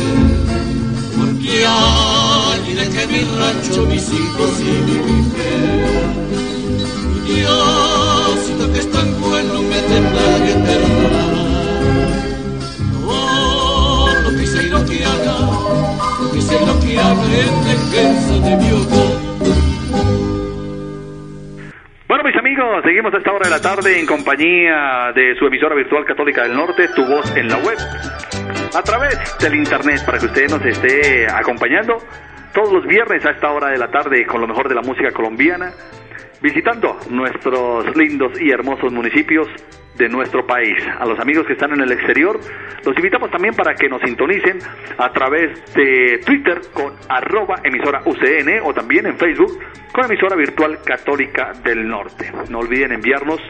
Porque allí dejé mi rancho, mis hijos y mi mujer. Y Diosito que es Bueno, mis amigos, seguimos a esta hora de la tarde en compañía de su emisora virtual Católica del Norte, Tu Voz en la Web, a través del Internet, para que usted nos esté acompañando todos los viernes a esta hora de la tarde con lo mejor de la música colombiana, visitando nuestros lindos y hermosos municipios de nuestro país. A los amigos que están en el exterior, los invitamos también para que nos sintonicen a través de Twitter con arroba emisora UCN o también en Facebook con emisora virtual católica del norte. No olviden enviarnos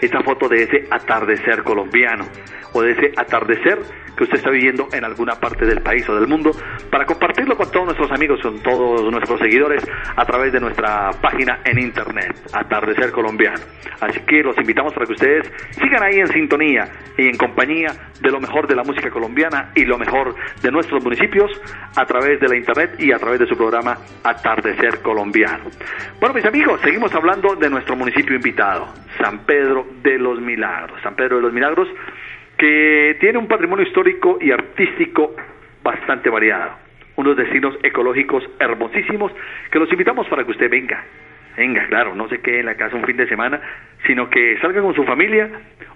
esa foto de ese atardecer colombiano o de ese atardecer que usted está viviendo en alguna parte del país o del mundo para compartirlo con todos nuestros amigos, con todos nuestros seguidores a través de nuestra página en internet, Atardecer Colombiano. Así que los invitamos para que ustedes sigan ahí en sintonía y en compañía de lo mejor de la música colombiana y lo mejor de nuestros municipios a través de la internet y a través de su programa Atardecer Colombiano. Bueno, mis amigos, seguimos hablando de nuestro municipio invitado, San Pedro de los Milagros. San Pedro de los Milagros que tiene un patrimonio histórico y artístico bastante variado, unos destinos ecológicos hermosísimos que los invitamos para que usted venga. Venga, claro, no se quede en la casa un fin de semana, sino que salga con su familia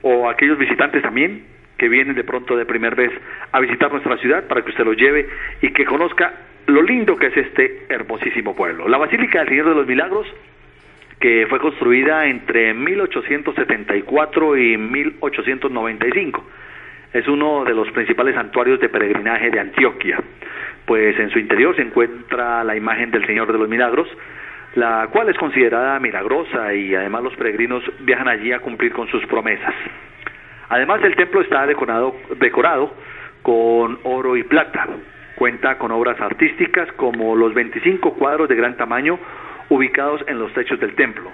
o aquellos visitantes también que vienen de pronto de primera vez a visitar nuestra ciudad para que usted los lleve y que conozca lo lindo que es este hermosísimo pueblo. La Basílica del Señor de los Milagros que fue construida entre 1874 y 1895. Es uno de los principales santuarios de peregrinaje de Antioquia, pues en su interior se encuentra la imagen del Señor de los Milagros, la cual es considerada milagrosa y además los peregrinos viajan allí a cumplir con sus promesas. Además el templo está decorado, decorado con oro y plata. Cuenta con obras artísticas como los 25 cuadros de gran tamaño ubicados en los techos del templo.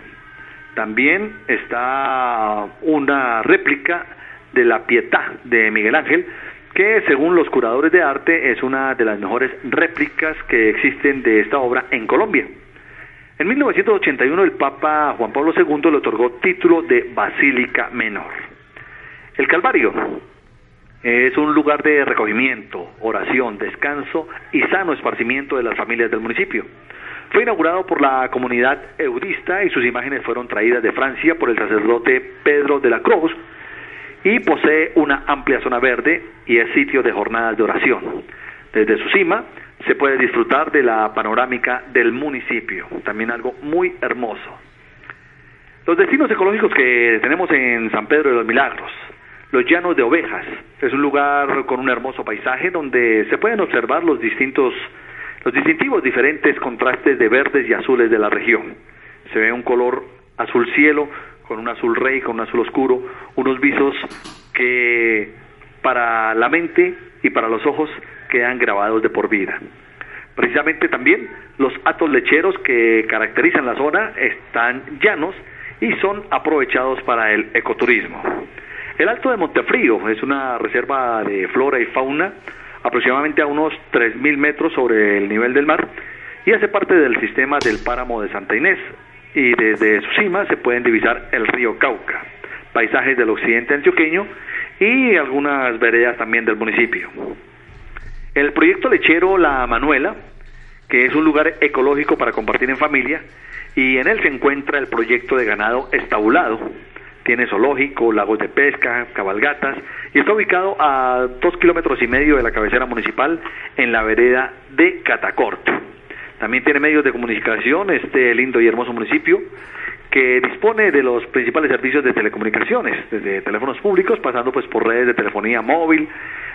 También está una réplica de la Pietà de Miguel Ángel, que según los curadores de arte es una de las mejores réplicas que existen de esta obra en Colombia. En 1981 el Papa Juan Pablo II le otorgó título de Basílica Menor. El Calvario es un lugar de recogimiento, oración, descanso y sano esparcimiento de las familias del municipio. Fue inaugurado por la comunidad eudista y sus imágenes fueron traídas de Francia por el sacerdote Pedro de la Cruz y posee una amplia zona verde y es sitio de jornadas de oración. Desde su cima se puede disfrutar de la panorámica del municipio, también algo muy hermoso. Los destinos ecológicos que tenemos en San Pedro de los Milagros, los llanos de ovejas, es un lugar con un hermoso paisaje donde se pueden observar los distintos los distintivos diferentes contrastes de verdes y azules de la región. Se ve un color azul cielo con un azul rey, con un azul oscuro, unos visos que para la mente y para los ojos quedan grabados de por vida. Precisamente también los atos lecheros que caracterizan la zona están llanos y son aprovechados para el ecoturismo. El Alto de Montefrío es una reserva de flora y fauna aproximadamente a unos 3.000 metros sobre el nivel del mar y hace parte del sistema del páramo de Santa Inés y desde su cima se pueden divisar el río Cauca, paisajes del occidente antioqueño y algunas veredas también del municipio. El proyecto lechero La Manuela, que es un lugar ecológico para compartir en familia y en él se encuentra el proyecto de ganado estabulado. Tiene zoológico, lagos de pesca, cabalgatas y está ubicado a dos kilómetros y medio de la cabecera municipal en la vereda de Catacorto. También tiene medios de comunicación este lindo y hermoso municipio que dispone de los principales servicios de telecomunicaciones, desde teléfonos públicos, pasando pues por redes de telefonía móvil,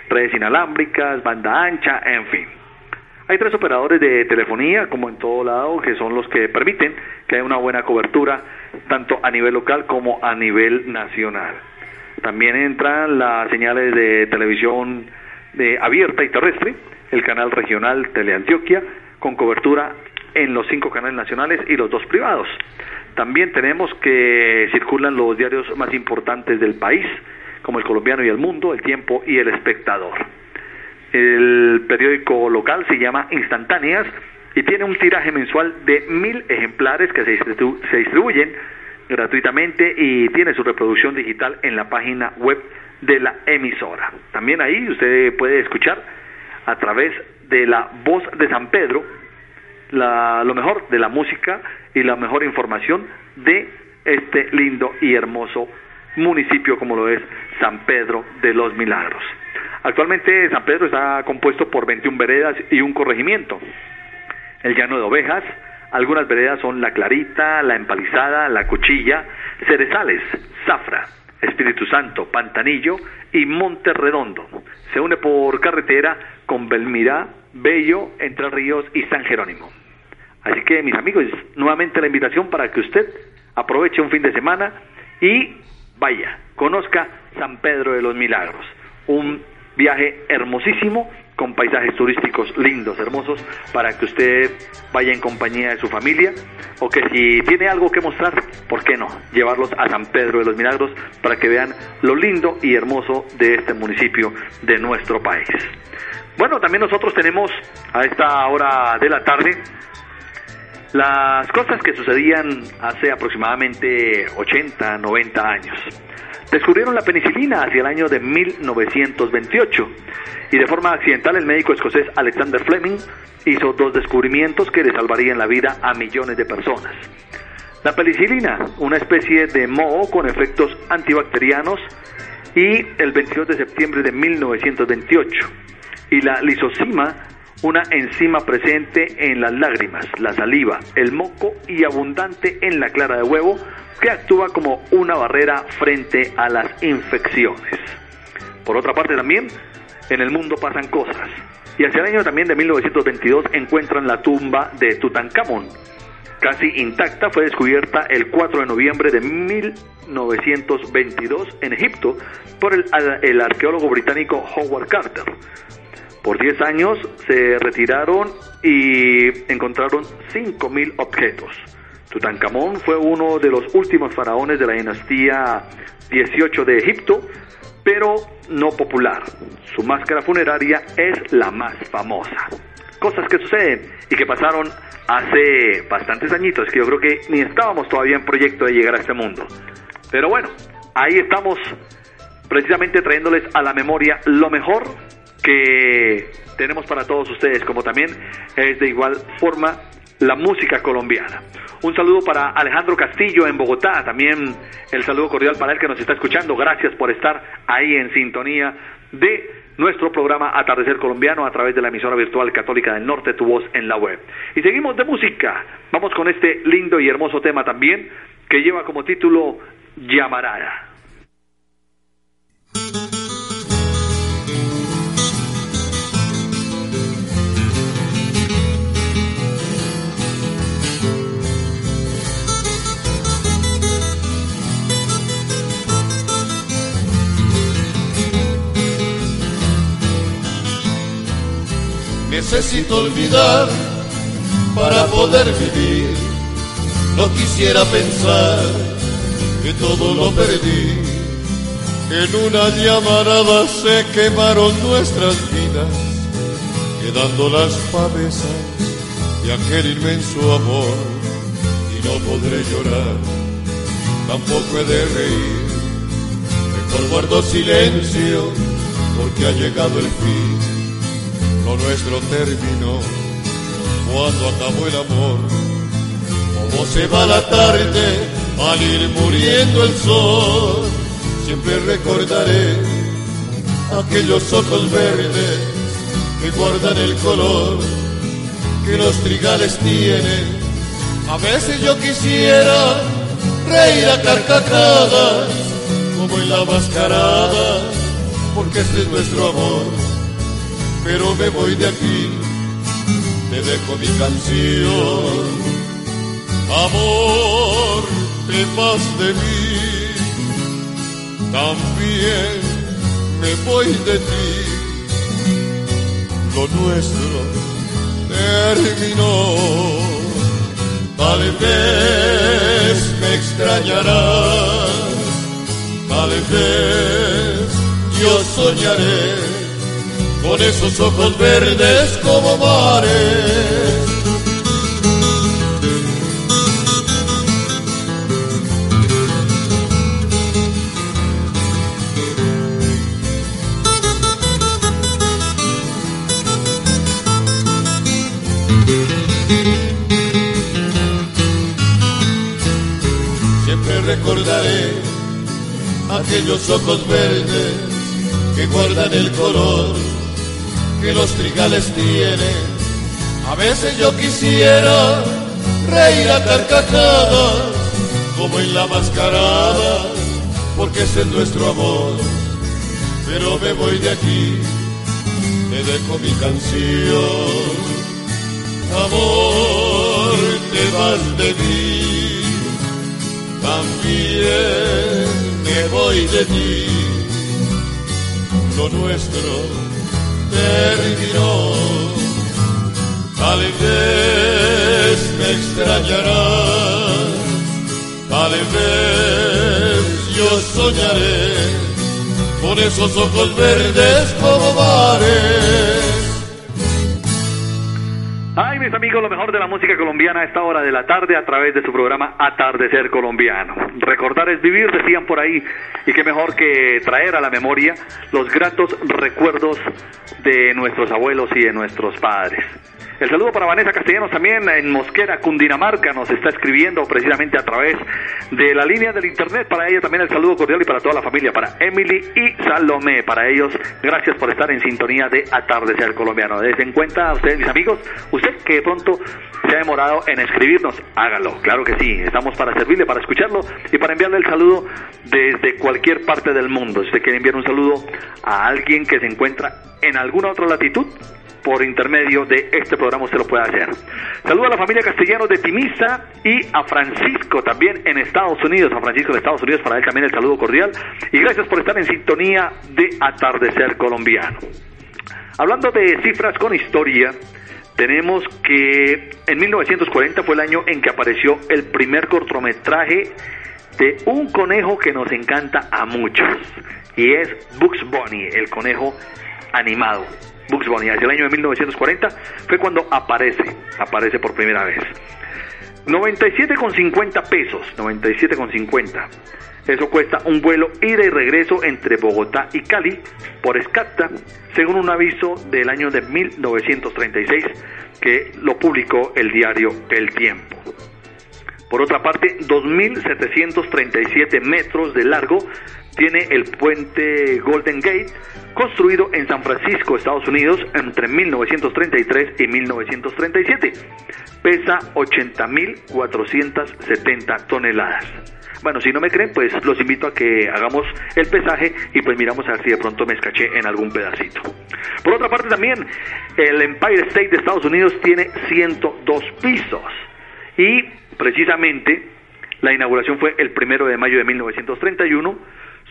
redes inalámbricas, banda ancha, en fin. Hay tres operadores de telefonía, como en todo lado, que son los que permiten que haya una buena cobertura, tanto a nivel local como a nivel nacional. También entran las señales de televisión de abierta y terrestre, el canal regional Teleantioquia, con cobertura en los cinco canales nacionales y los dos privados. También tenemos que circulan los diarios más importantes del país, como el colombiano y el mundo, el tiempo y el espectador. El periódico local se llama Instantáneas y tiene un tiraje mensual de mil ejemplares que se, distribuyen gratuitamente y tiene su reproducción digital en la página web de la emisora. También ahí usted puede escuchar a través de la voz de San Pedro la, lo mejor de la música y la mejor información de este lindo y hermoso municipio como lo es San Pedro de los Milagros. Actualmente San Pedro está compuesto por 21 veredas y un corregimiento. El llano de ovejas, algunas veredas son La Clarita, La Empalizada, La Cuchilla, Cerezales, Zafra, Espíritu Santo, Pantanillo y Monte Redondo. Se une por carretera con Belmira, Bello, Entre Ríos y San Jerónimo. Así que mis amigos, nuevamente la invitación para que usted aproveche un fin de semana y vaya, conozca San Pedro de los Milagros. Un viaje hermosísimo con paisajes turísticos lindos, hermosos, para que usted vaya en compañía de su familia o que si tiene algo que mostrar, ¿por qué no? Llevarlos a San Pedro de los Milagros para que vean lo lindo y hermoso de este municipio de nuestro país. Bueno, también nosotros tenemos a esta hora de la tarde las cosas que sucedían hace aproximadamente 80, 90 años. Descubrieron la penicilina hacia el año de 1928 y de forma accidental el médico escocés Alexander Fleming hizo dos descubrimientos que le salvarían la vida a millones de personas. La penicilina, una especie de moho con efectos antibacterianos, y el 22 de septiembre de 1928. Y la lisocima, una enzima presente en las lágrimas, la saliva, el moco y abundante en la clara de huevo, que actúa como una barrera frente a las infecciones. Por otra parte también, en el mundo pasan cosas. Y hacia el año también de 1922 encuentran la tumba de Tutankamón. Casi intacta fue descubierta el 4 de noviembre de 1922 en Egipto por el, el arqueólogo británico Howard Carter. Por 10 años se retiraron y encontraron 5.000 objetos. Tutankamón fue uno de los últimos faraones de la dinastía 18 de Egipto, pero no popular. Su máscara funeraria es la más famosa. Cosas que suceden y que pasaron hace bastantes añitos, que yo creo que ni estábamos todavía en proyecto de llegar a este mundo. Pero bueno, ahí estamos precisamente trayéndoles a la memoria lo mejor que tenemos para todos ustedes, como también es de igual forma la música colombiana. Un saludo para Alejandro Castillo en Bogotá, también el saludo cordial para él que nos está escuchando. Gracias por estar ahí en sintonía de nuestro programa Atardecer Colombiano a través de la emisora virtual Católica del Norte, tu voz en la web. Y seguimos de música. Vamos con este lindo y hermoso tema también que lleva como título Llamarada. Necesito olvidar para poder vivir. No quisiera pensar que todo lo perdí. En una llamarada se quemaron nuestras vidas, quedando las pavesas de aquel inmenso amor. Y no podré llorar, tampoco he de reír. Mejor guardo silencio porque ha llegado el fin nuestro terminó cuando acabó el amor. Como se va la tarde al ir muriendo el sol, siempre recordaré aquellos ojos verdes que guardan el color que los trigales tienen. A veces yo quisiera reír a carcajadas como en la mascarada, porque este es nuestro amor. Pero me voy de aquí, te dejo mi canción. Amor, te vas de mí, también me voy de ti. Lo nuestro terminó. Tal vez me extrañarás, tal vez yo soñaré con esos ojos verdes como mares. Siempre recordaré aquellos ojos verdes que guardan el color que los trigales tienen. A veces yo quisiera reír a carcajadas como en la mascarada, porque ese es nuestro amor. Pero me voy de aquí, te dejo mi canción. Amor, te vas de mí, también me voy de ti. Lo nuestro terminó. Tal vez me extrañarás, tal vez yo soñaré con esos ojos verdes como mares. Mis amigos, lo mejor de la música colombiana a esta hora de la tarde a través de su programa Atardecer Colombiano. Recordar es vivir, decían por ahí, y qué mejor que traer a la memoria los gratos recuerdos de nuestros abuelos y de nuestros padres. El saludo para Vanessa Castellanos también en Mosquera, Cundinamarca, nos está escribiendo precisamente a través de la línea del internet. Para ella también el saludo cordial y para toda la familia, para Emily y Salomé. Para ellos, gracias por estar en sintonía de Atardecer Colombiano. Desde en cuenta a ustedes, mis amigos, usted que de pronto se ha demorado en escribirnos, hágalo. Claro que sí, estamos para servirle, para escucharlo y para enviarle el saludo desde cualquier parte del mundo. Si usted quiere enviar un saludo a alguien que se encuentra en alguna otra latitud, por intermedio de este programa usted lo puede hacer. Saludo a la familia Castellanos de Timisa y a Francisco también en Estados Unidos, a Francisco de Estados Unidos, para él también el saludo cordial y gracias por estar en sintonía de Atardecer Colombiano. Hablando de cifras con historia, tenemos que en 1940 fue el año en que apareció el primer cortometraje de un conejo que nos encanta a muchos y es Bugs Bunny, el conejo animado. Bugs Bunny, hacia el año de 1940 fue cuando aparece, aparece por primera vez. 97,50 pesos, 97,50. Eso cuesta un vuelo ida y regreso entre Bogotá y Cali por Escata, según un aviso del año de 1936 que lo publicó el diario El Tiempo. Por otra parte, 2.737 metros de largo tiene el puente Golden Gate, construido en San Francisco, Estados Unidos, entre 1933 y 1937. Pesa 80.470 toneladas. Bueno, si no me creen, pues los invito a que hagamos el pesaje y pues miramos a ver si de pronto me escaché en algún pedacito. Por otra parte también, el Empire State de Estados Unidos tiene 102 pisos y precisamente la inauguración fue el primero de mayo de 1931.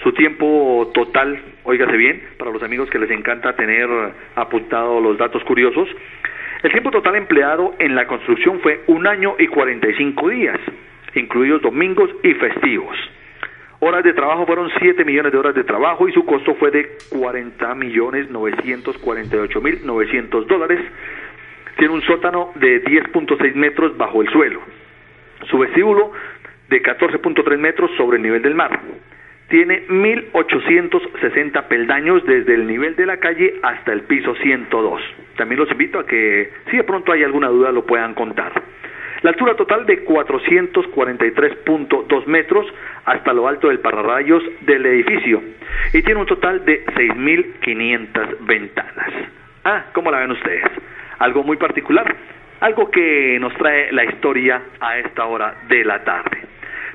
Su tiempo total, óigase bien, para los amigos que les encanta tener apuntado los datos curiosos, el tiempo total empleado en la construcción fue un año y 45 días, incluidos domingos y festivos. Horas de trabajo fueron 7 millones de horas de trabajo y su costo fue de 40 millones 948 mil 900 dólares. Tiene un sótano de 10.6 metros bajo el suelo. Su vestíbulo de 14.3 metros sobre el nivel del mar. tiene 1860 peldaños desde el nivel de la calle hasta el piso 102. También los invito a que, si de pronto hay alguna duda, lo puedan contar. La altura total de 443.2 metros hasta lo alto del pararrayos del edificio y tiene un total de 6.500 ventanas. Ah, ¿cómo la ven ustedes? Algo muy particular, algo que nos trae la historia a esta hora de la tarde.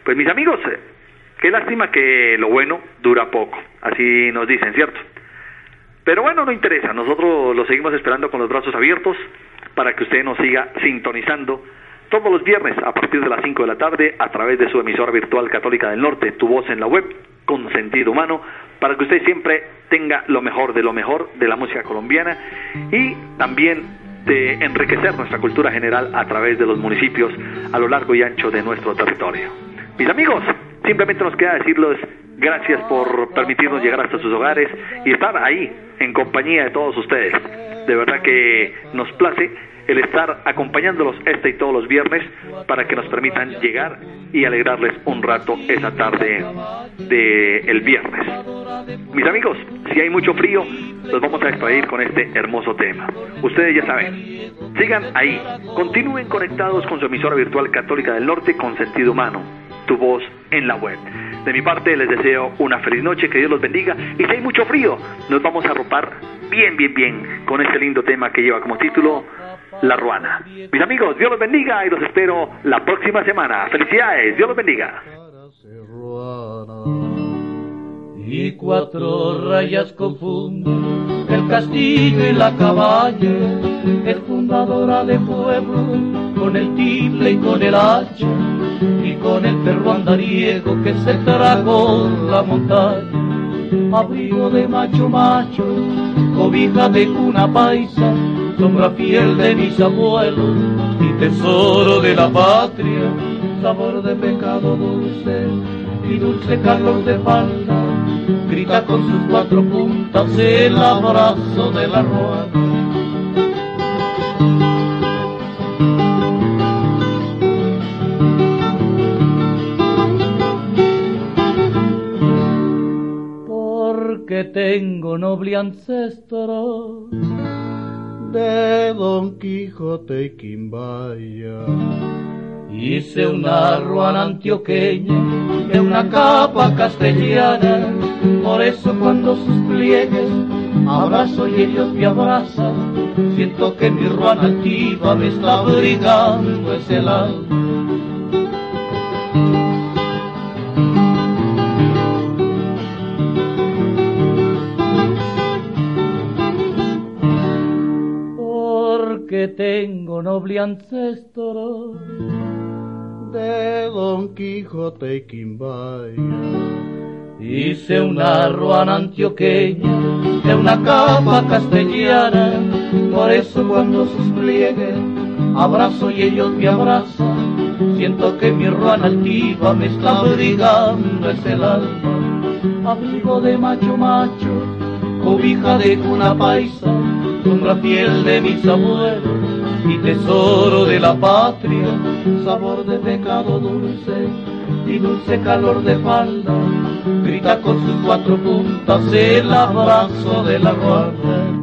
Pues mis amigos, eh, qué lástima que lo bueno dura poco, así nos dicen, ¿cierto? Pero bueno, no interesa, nosotros lo seguimos esperando con los brazos abiertos para que usted nos siga sintonizando todos los viernes a partir de las 5 de la tarde a través de su emisora virtual Católica del Norte, tu voz en la web, con sentido humano, para que usted siempre tenga lo mejor de lo mejor de la música colombiana y también de enriquecer nuestra cultura general a través de los municipios a lo largo y ancho de nuestro territorio. Mis amigos, simplemente nos queda decirles gracias por permitirnos llegar hasta sus hogares y estar ahí en compañía de todos ustedes. De verdad que nos place el estar acompañándolos este y todos los viernes para que nos permitan llegar y alegrarles un rato esa tarde del el viernes. Mis amigos, si hay mucho frío, los vamos a despedir con este hermoso tema. Ustedes ya saben, sigan ahí, continúen conectados con su emisora virtual Católica del Norte con sentido humano, tu voz en la web. De mi parte les deseo una feliz noche, que Dios los bendiga y si hay mucho frío, nos vamos a arropar bien, bien, bien con este lindo tema que lleva como título La Ruana. Mis amigos, Dios los bendiga y los espero la próxima semana. Felicidades, Dios los bendiga. Y cuatro rayas confunden el castillo y la cabaña, es fundadora de pueblo con el tiple y con el hacha y con el perro andariego que se tragó la montaña, abrigo de macho macho, cobija de cuna paisa, sombra fiel de mis abuelos y tesoro de la patria, sabor de pecado dulce y dulce calor de falta, grita con sus cuatro puntas el abrazo de la ruana. Porque tengo noble ancestro de Don Quijote y Quimbaya. Hice una ruana antioqueña de una capa castellana, por eso cuando sus pliegues abrazo y ellos me abrazan, siento que mi ruana altiva me está abrigando ese alma. Porque tengo noble ancestro de Don Quijote y Quimbaya. Hice una ruana antioqueña de una capa castellana, por eso cuando sus pliegues abrazo y ellos me abrazan, siento que mi ruana altiva me está abrigando es el alma, abrigo de macho macho, cobija de cuna paisa, sombra fiel de mis abuelos y tesoro de la patria, sabor de pecado dulce y dulce calor de falda, grita con sus cuatro puntas el abrazo de la ruana.